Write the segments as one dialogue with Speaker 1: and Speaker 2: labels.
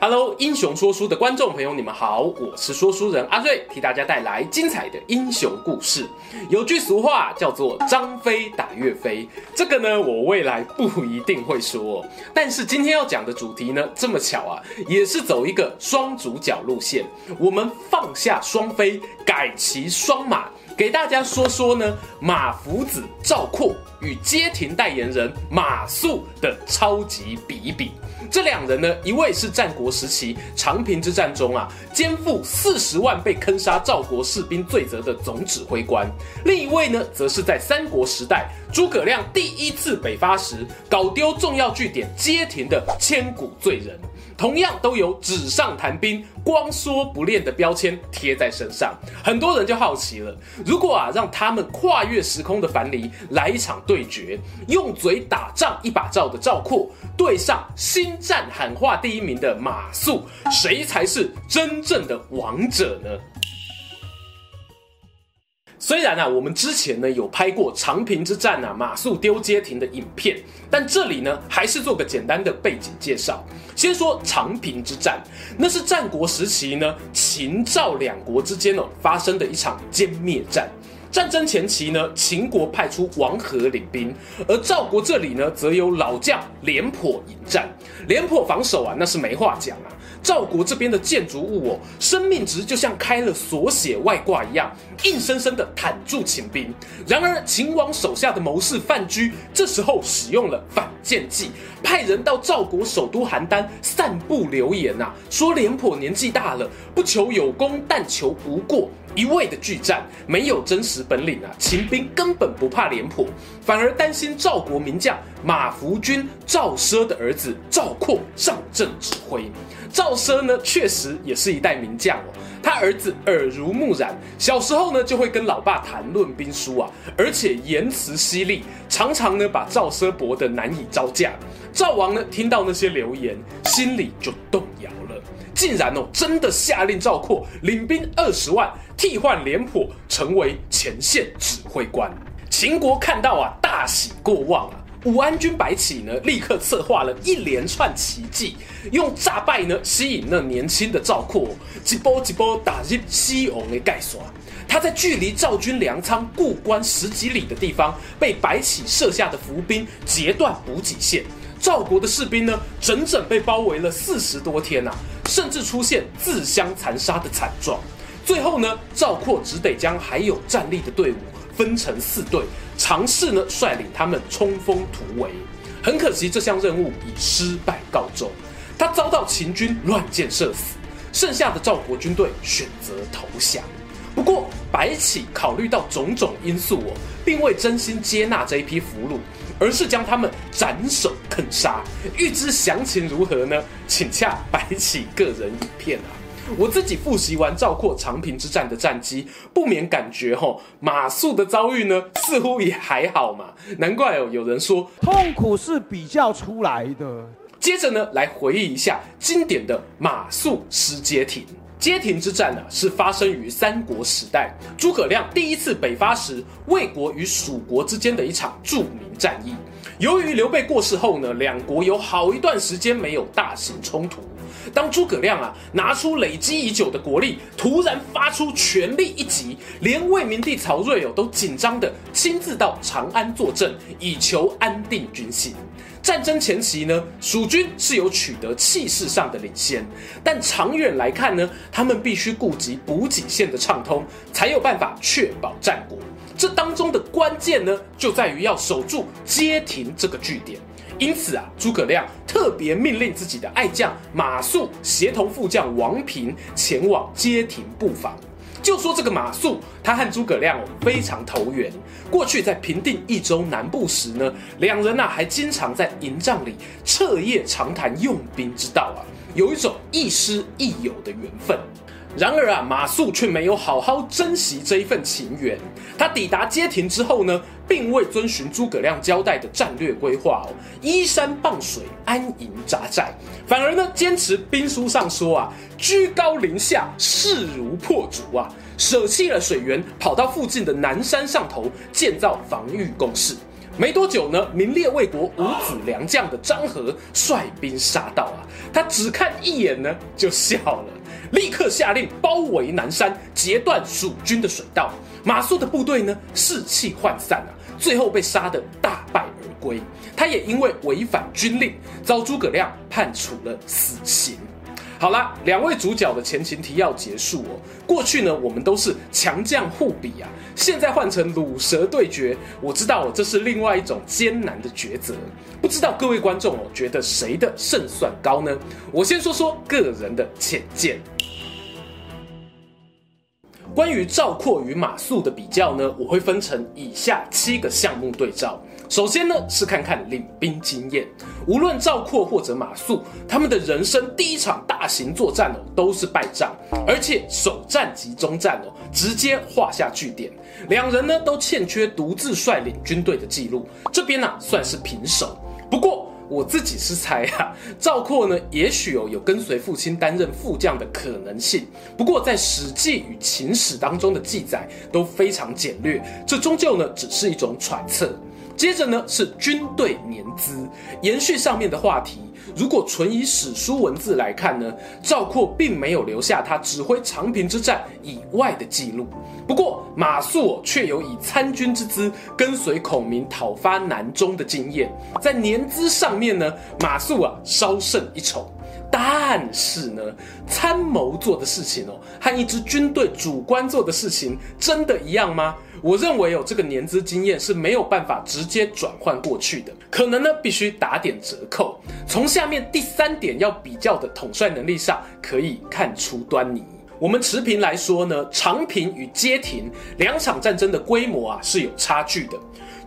Speaker 1: Hello，英雄说书的观众朋友，你们好，我是说书人阿瑞，替大家带来精彩的英雄故事。有句俗话叫做“张飞打岳飞”，这个呢，我未来不一定会说。但是今天要讲的主题呢，这么巧啊，也是走一个双主角路线。我们放下双飞，改骑双马。给大家说说呢，马福子赵括与街亭代言人马谡的超级比一比。这两人呢，一位是战国时期长平之战中啊，肩负四十万被坑杀赵国士兵罪责的总指挥官；另一位呢，则是在三国时代诸葛亮第一次北伐时搞丢重要据点街亭的千古罪人。同样都有纸上谈兵、光说不练的标签贴在身上，很多人就好奇了：如果啊让他们跨越时空的樊篱来一场对决，用嘴打仗一把照的赵括，对上星战喊话第一名的马谡，谁才是真正的王者呢？虽然啊，我们之前呢有拍过长平之战啊，马谡丢街亭的影片，但这里呢还是做个简单的背景介绍。先说长平之战，那是战国时期呢秦赵两国之间哦发生的一场歼灭战。战争前期呢，秦国派出王和领兵，而赵国这里呢则有老将廉颇引战。廉颇防守啊，那是没话讲啊。赵国这边的建筑物哦，生命值就像开了锁血外挂一样，硬生生的坦住秦兵。然而秦王手下的谋士范雎这时候使用了反间计，派人到赵国首都邯郸散布流言呐、啊，说廉颇年纪大了，不求有功，但求无过。一味的拒战，没有真实本领啊！秦兵根本不怕廉颇，反而担心赵国名将马服君赵奢的儿子赵括上阵指挥。赵奢呢，确实也是一代名将哦。他儿子耳濡目染，小时候呢就会跟老爸谈论兵书啊，而且言辞犀利，常常呢把赵奢驳得难以招架。赵王呢听到那些流言，心里就动摇。竟然哦，真的下令赵括领兵二十万替换廉颇成为前线指挥官。秦国看到啊，大喜过望啊。武安君白起呢，立刻策划了一连串奇迹，用诈败呢吸引那年轻的赵括，一波一波打入西王的盖刷。他在距离赵军粮仓固关十几里的地方，被白起设下的伏兵截断补给线。赵国的士兵呢，整整被包围了四十多天呐、甚至出现自相残杀的惨状。最后呢，赵括只得将还有战力的队伍分成四队，尝试呢率领他们冲锋突围。很可惜，这项任务以失败告终，他遭到秦军乱箭射死。剩下的赵国军队选择投降。不过，白起考虑到种种因素哦，并未真心接纳这一批俘虏。而是将他们斩首坑杀，欲知详情如何呢？请洽白起个人影片啊！我自己复习完赵括长平之战的战绩，不免感觉吼马謏的遭遇呢，似乎也还好嘛。难怪哦，有人说
Speaker 2: 痛苦是比较出来的。
Speaker 1: 接着呢，来回忆一下经典的马謏失街亭。街亭之战呢，是发生于三国时代，诸葛亮第一次北伐时，魏国与蜀国之间的一场著名战役。由于刘备过世后呢，两国有好一段时间没有大型冲突。当诸葛亮啊拿出累积已久的国力，突然发出全力一击，连魏明帝曹睿哦都紧张的亲自到长安坐镇，以求安定军心。战争前期呢，蜀军是有取得气势上的领先，但长远来看呢，他们必须顾及补给线的畅通，才有办法确保战果。这当中的关键呢，就在于要守住街亭这个据点。因此啊，诸葛亮特别命令自己的爱将马谡协同副将王平前往街亭布防。就说这个马谡，他和诸葛亮非常投缘。过去在平定益州南部时呢，两人呐还经常在营帐里彻夜长谈用兵之道啊，有一种亦师亦友的缘分。然而啊，马谡却没有好好珍惜这一份情缘。他抵达街亭之后呢，并未遵循诸葛亮交代的战略规划哦，依山傍水，安营扎寨，反而呢，坚持兵书上说啊，居高临下，势如破竹啊，舍弃了水源，跑到附近的南山上头建造防御工事。没多久呢，名列魏国五子良将的张郃率兵杀到啊，他只看一眼呢，就笑了。立刻下令包围南山，截断蜀军的水道。马谡的部队呢，士气涣散啊，最后被杀得大败而归。他也因为违反军令，遭诸葛亮判处了死刑。好啦，两位主角的前情提要结束哦。过去呢，我们都是强将互比啊，现在换成鲁蛇对决，我知道哦，这是另外一种艰难的抉择。不知道各位观众哦，觉得谁的胜算高呢？我先说说个人的浅见。关于赵括与马谡的比较呢，我会分成以下七个项目对照。首先呢，是看看领兵经验。无论赵括或者马谟，他们的人生第一场大型作战哦，都是败仗，而且首战及中战哦，直接画下句点。两人呢，都欠缺独自率领军队的记录，这边呢、啊，算是平手。不过我自己是猜啊，赵括呢，也许有有跟随父亲担任副将的可能性。不过在《史记》与《秦史》当中的记载都非常简略，这终究呢，只是一种揣测。接着呢，是军队年资，延续上面的话题。如果纯以史书文字来看呢，赵括并没有留下他指挥长平之战以外的记录。不过马谡却有以参军之姿跟随孔明讨伐南中的经验，在年资上面呢，马谡啊稍胜一筹。但是呢，参谋做的事情哦，和一支军队主官做的事情真的一样吗？我认为有、哦、这个年资经验是没有办法直接转换过去的，可能呢必须打点折扣。从下面第三点要比较的统帅能力上可以看出端倪。我们持平来说呢，长平与街亭两场战争的规模啊是有差距的。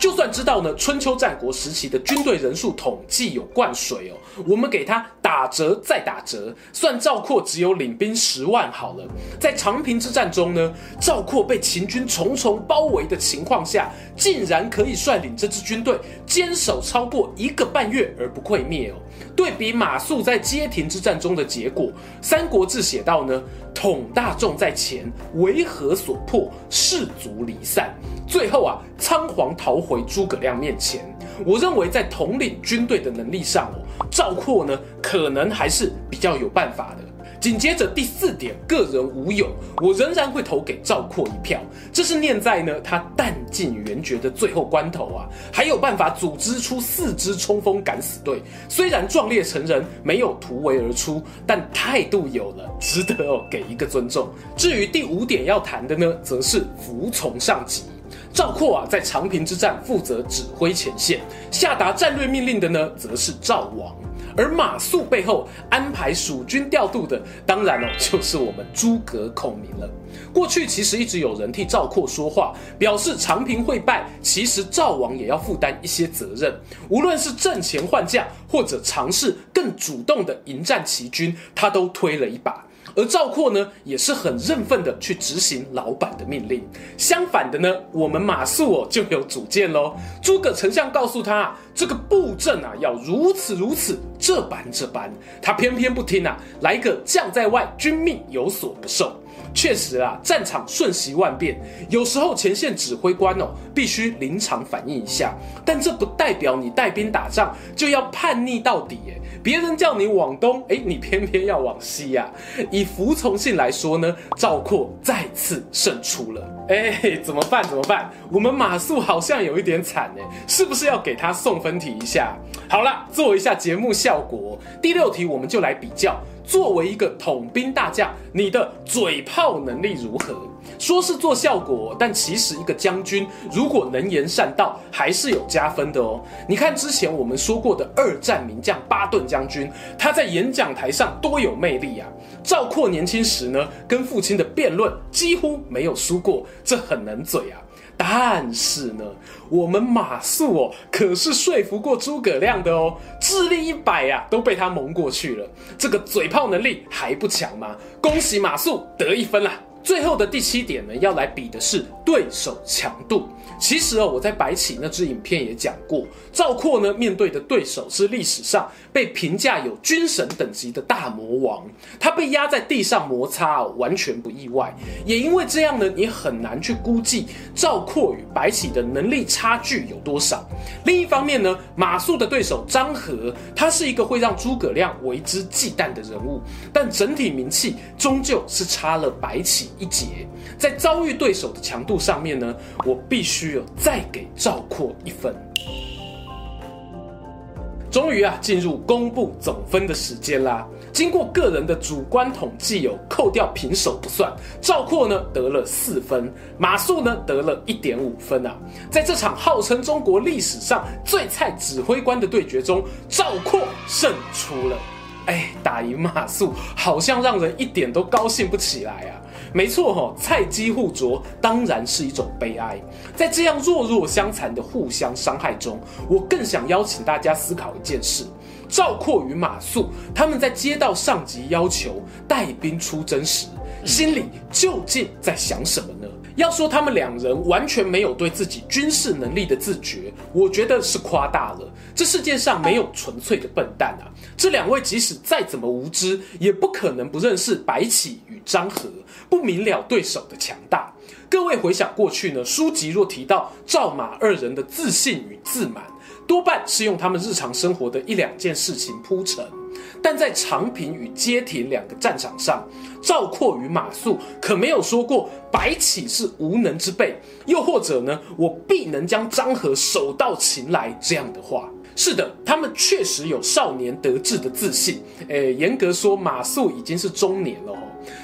Speaker 1: 就算知道呢，春秋战国时期的军队人数统计有灌水哦，我们给他打折再打折，算赵括只有领兵十万好了。在长平之战中呢，赵括被秦军重重包围的情况下，竟然可以率领这支军队坚守超过一个半月而不溃灭哦。对比马谡在街亭之战中的结果，《三国志》写道呢，统大众在前，围河所破，士卒离散，最后啊，仓皇逃回诸葛亮面前。我认为在统领军队的能力上，赵括呢，可能还是比较有办法的。紧接着第四点，个人无勇，我仍然会投给赵括一票。这是念在呢，他弹尽援绝的最后关头啊，还有办法组织出四支冲锋敢死队。虽然壮烈成人，没有突围而出，但态度有了，值得哦给一个尊重。至于第五点要谈的呢，则是服从上级。赵括啊，在长平之战负责指挥前线，下达战略命令的呢，则是赵王。而马谡背后安排蜀军调度的，当然哦，就是我们诸葛孔明了。过去其实一直有人替赵括说话，表示长平会败，其实赵王也要负担一些责任。无论是阵前换将，或者尝试更主动的迎战齐军，他都推了一把。而赵括呢，也是很认份的去执行老板的命令。相反的呢，我们马谡哦就有主见喽。诸葛丞相告诉他，这个布阵啊要如此如此，这般这般，他偏偏不听啊，来个将在外，君命有所不受。确实啊，战场瞬息万变，有时候前线指挥官哦必须临场反应一下，但这不代表你带兵打仗就要叛逆到底耶。别人叫你往东，哎，你偏偏要往西呀、啊。以服从性来说呢，赵括再次胜出了。哎，怎么办？怎么办？我们马谡好像有一点惨哎，是不是要给他送分题一下？好了，做一下节目效果。第六题我们就来比较。作为一个统兵大将，你的嘴炮能力如何？说是做效果，但其实一个将军如果能言善道，还是有加分的哦。你看之前我们说过的二战名将巴顿将军，他在演讲台上多有魅力啊！赵括年轻时呢，跟父亲的辩论几乎没有输过，这很能嘴啊。但是呢，我们马谡哦，可是说服过诸葛亮的哦，智力一百呀，都被他蒙过去了。这个嘴炮能力还不强吗？恭喜马谟得一分啦！最后的第七点呢，要来比的是对手强度。其实哦，我在白起那支影片也讲过，赵括呢面对的对手是历史上被评价有军神等级的大魔王，他被压在地上摩擦哦，完全不意外。也因为这样呢，你很难去估计赵括与白起的能力差距有多少。另一方面呢，马谡的对手张合，他是一个会让诸葛亮为之忌惮的人物，但整体名气终究是差了白起一截。在遭遇对手的强度上面呢，我必须有再给赵括一分。终于啊，进入公布总分的时间啦。经过个人的主观统计，有扣掉平手不算，赵括呢得了四分，马谡呢得了一点五分啊。在这场号称中国历史上最菜指挥官的对决中，赵括胜出了。哎，打赢马谡好像让人一点都高兴不起来啊。没错哈，菜鸡互啄当然是一种悲哀。在这样弱弱相残的互相伤害中，我更想邀请大家思考一件事：赵括与马谡他们在接到上级要求带兵出征时，心里究竟在想什么呢？要说他们两人完全没有对自己军事能力的自觉，我觉得是夸大了。这世界上没有纯粹的笨蛋啊！这两位即使再怎么无知，也不可能不认识白起与张合。不明了对手的强大，各位回想过去呢，书籍若提到赵马二人的自信与自满，多半是用他们日常生活的一两件事情铺陈。但在长平与街亭两个战场上，赵括与马谡可没有说过白起是无能之辈，又或者呢，我必能将张合手到擒来这样的话。是的，他们确实有少年得志的自信。诶，严格说，马谡已经是中年了哦。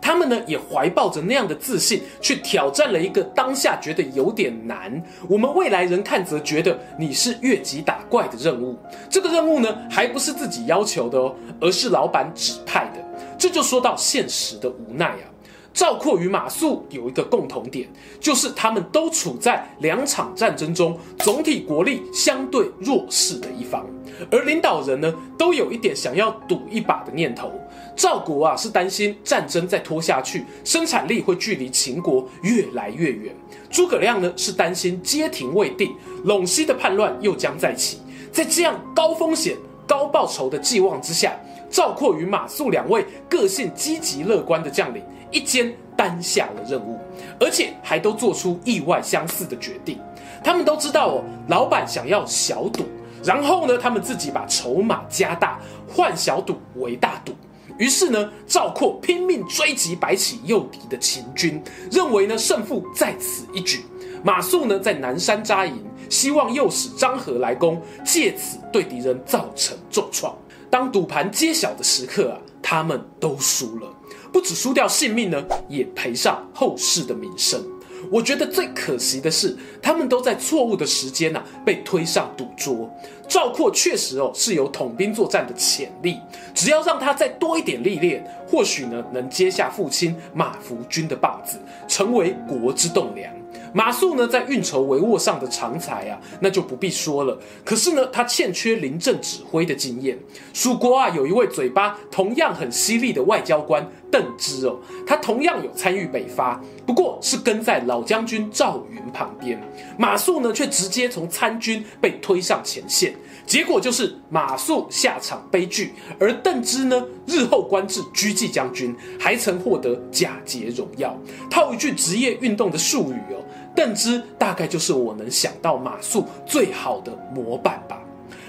Speaker 1: 他们呢，也怀抱着那样的自信，去挑战了一个当下觉得有点难，我们未来人看则觉得你是越级打怪的任务。这个任务呢，还不是自己要求的哦，而是老板指派的。这就说到现实的无奈啊。赵括与马谡有一个共同点，就是他们都处在两场战争中总体国力相对弱势的一方，而领导人呢，都有一点想要赌一把的念头。赵国啊，是担心战争再拖下去，生产力会距离秦国越来越远；诸葛亮呢，是担心街亭未定，陇西的叛乱又将再起。在这样高风险高报酬的寄望之下，赵括与马谡两位个性积极乐观的将领。一肩担下了任务，而且还都做出意外相似的决定。他们都知道哦，老板想要小赌，然后呢，他们自己把筹码加大，换小赌为大赌。于是呢，赵括拼命追击白起诱敌的秦军，认为呢胜负在此一举。马谡呢在南山扎营，希望诱使张合来攻，借此对敌人造成重创。当赌盘揭晓的时刻啊，他们都输了。不只输掉性命呢，也赔上后世的名声。我觉得最可惜的是，他们都在错误的时间呐、被推上赌桌。赵括确实哦是有统兵作战的潜力，只要让他再多一点历练，或许呢能接下父亲马服军的棒子，成为国之栋梁。马谡呢，在运筹帷幄上的长才啊，那就不必说了。可是呢，他欠缺临阵指挥的经验。蜀国啊，有一位嘴巴同样很犀利的外交官邓芝哦，他同样有参与北伐，不过是跟在老将军赵云旁边。马谡呢，却直接从参军被推上前线。结果就是马谡下场悲剧，而邓芝呢，日后官至车骑将军，还曾获得假节荣耀。套一句职业运动的术语哦，邓芝大概就是我能想到马术最好的模板吧。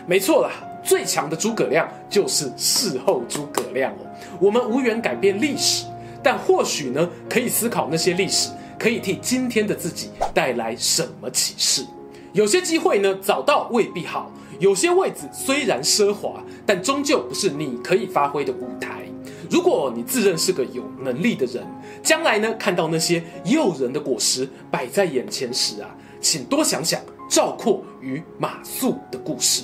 Speaker 1: 没错啦，最强的诸葛亮就是事后诸葛亮哦。我们无缘改变历史，但或许呢，可以思考那些历史可以替今天的自己带来什么启示。有些机会呢，早到未必好。有些位置虽然奢华，但终究不是你可以发挥的舞台。如果你自认是个有能力的人，将来呢，看到那些诱人的果实摆在眼前时啊，请多想想赵括与马谡的故事。